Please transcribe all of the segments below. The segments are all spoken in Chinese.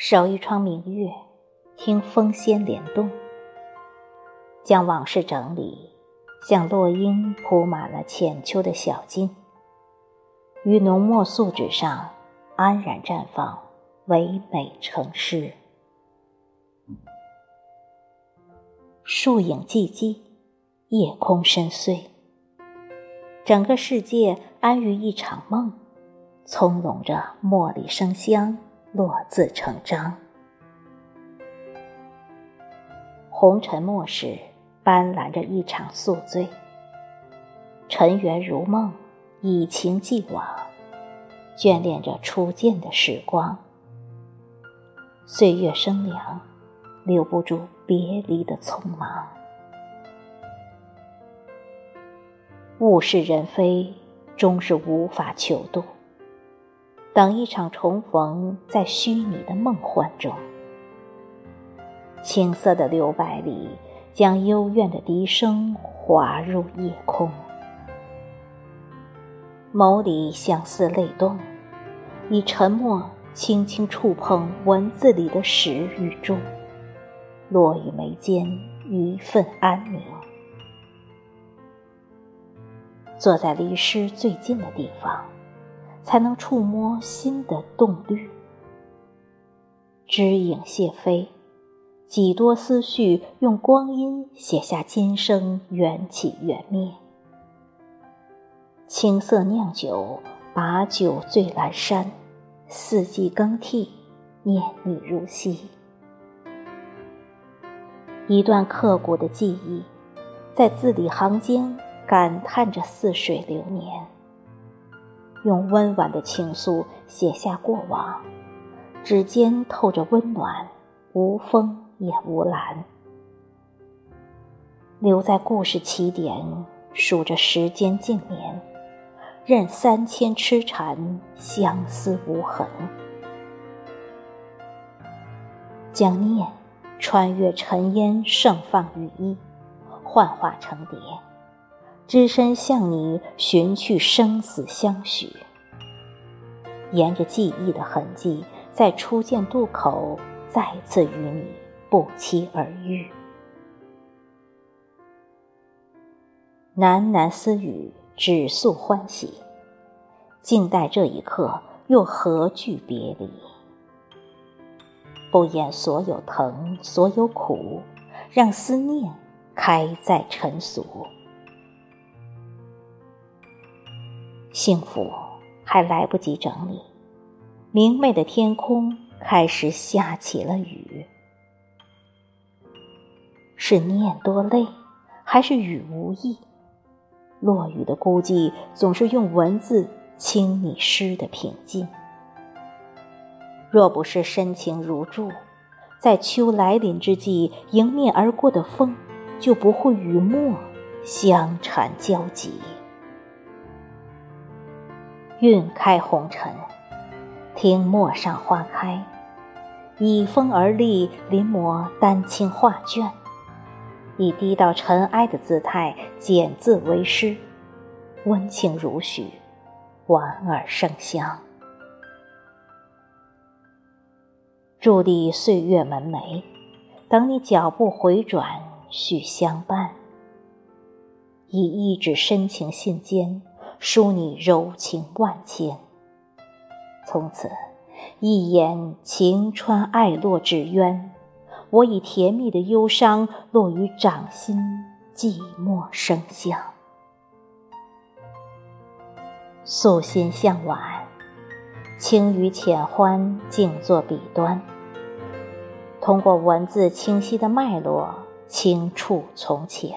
守一窗明月，听风仙联动，将往事整理，像落英铺满了浅秋的小径，于浓墨素纸上安然绽放，唯美成诗。树影寂寂，夜空深邃，整个世界安于一场梦，葱茏着茉莉生香。落字成章，红尘末世斑斓着一场宿醉。尘缘如梦，以情寄往，眷恋着初见的时光。岁月生凉，留不住别离的匆忙。物是人非，终是无法求渡。等一场重逢，在虚拟的梦幻中，青涩的留白里，将幽怨的笛声滑入夜空。眸里相思泪动，以沉默轻轻触碰文字里的始与终，落于眉间一份安宁。坐在离诗最近的地方。才能触摸心的动律，枝影谢飞，几多思绪用光阴写下今生缘起缘灭。青涩酿酒，把酒醉阑珊，四季更替，念你如昔。一段刻骨的记忆，在字里行间感叹着似水流年。用温婉的情愫写下过往，指尖透着温暖，无风也无澜。留在故事起点，数着时间静年，任三千痴缠，相思无痕。将念穿越尘烟，盛放羽衣，幻化成蝶。只身向你寻去，生死相许。沿着记忆的痕迹，在初见渡口，再次与你不期而遇。喃喃私语，只诉欢喜。静待这一刻，又何惧别离？不言所有疼，所有苦，让思念开在尘俗。幸福还来不及整理，明媚的天空开始下起了雨。是念多累，还是雨无意？落雨的孤寂，总是用文字清你诗的平静。若不是深情如注，在秋来临之际迎面而过的风，就不会与墨相缠交集。晕开红尘，听陌上花开，倚风而立，临摹丹青画卷，以低到尘埃的姿态简字为诗，温情如许，莞尔生香。伫立岁月门楣，等你脚步回转，续相伴，以一纸深情信笺。书你柔情万千，从此一眼晴川爱落纸鸢，我以甜蜜的忧伤落于掌心，寂寞生香。素心向晚，轻语浅欢，静坐笔端，通过文字清晰的脉络，轻触从前。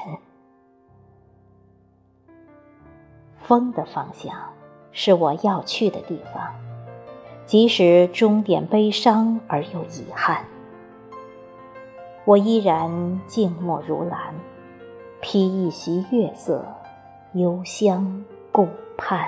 风的方向是我要去的地方，即使终点悲伤而又遗憾，我依然静默如兰，披一袭月色，幽香顾盼。